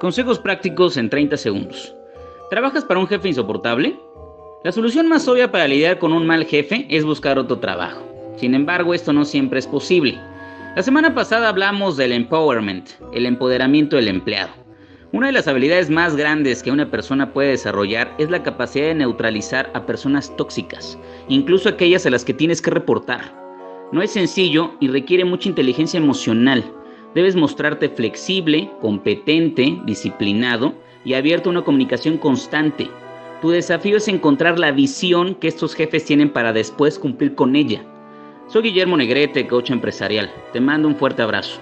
Consejos prácticos en 30 segundos. ¿Trabajas para un jefe insoportable? La solución más obvia para lidiar con un mal jefe es buscar otro trabajo. Sin embargo, esto no siempre es posible. La semana pasada hablamos del empowerment, el empoderamiento del empleado. Una de las habilidades más grandes que una persona puede desarrollar es la capacidad de neutralizar a personas tóxicas, incluso aquellas a las que tienes que reportar. No es sencillo y requiere mucha inteligencia emocional, Debes mostrarte flexible, competente, disciplinado y abierto a una comunicación constante. Tu desafío es encontrar la visión que estos jefes tienen para después cumplir con ella. Soy Guillermo Negrete, coach empresarial. Te mando un fuerte abrazo.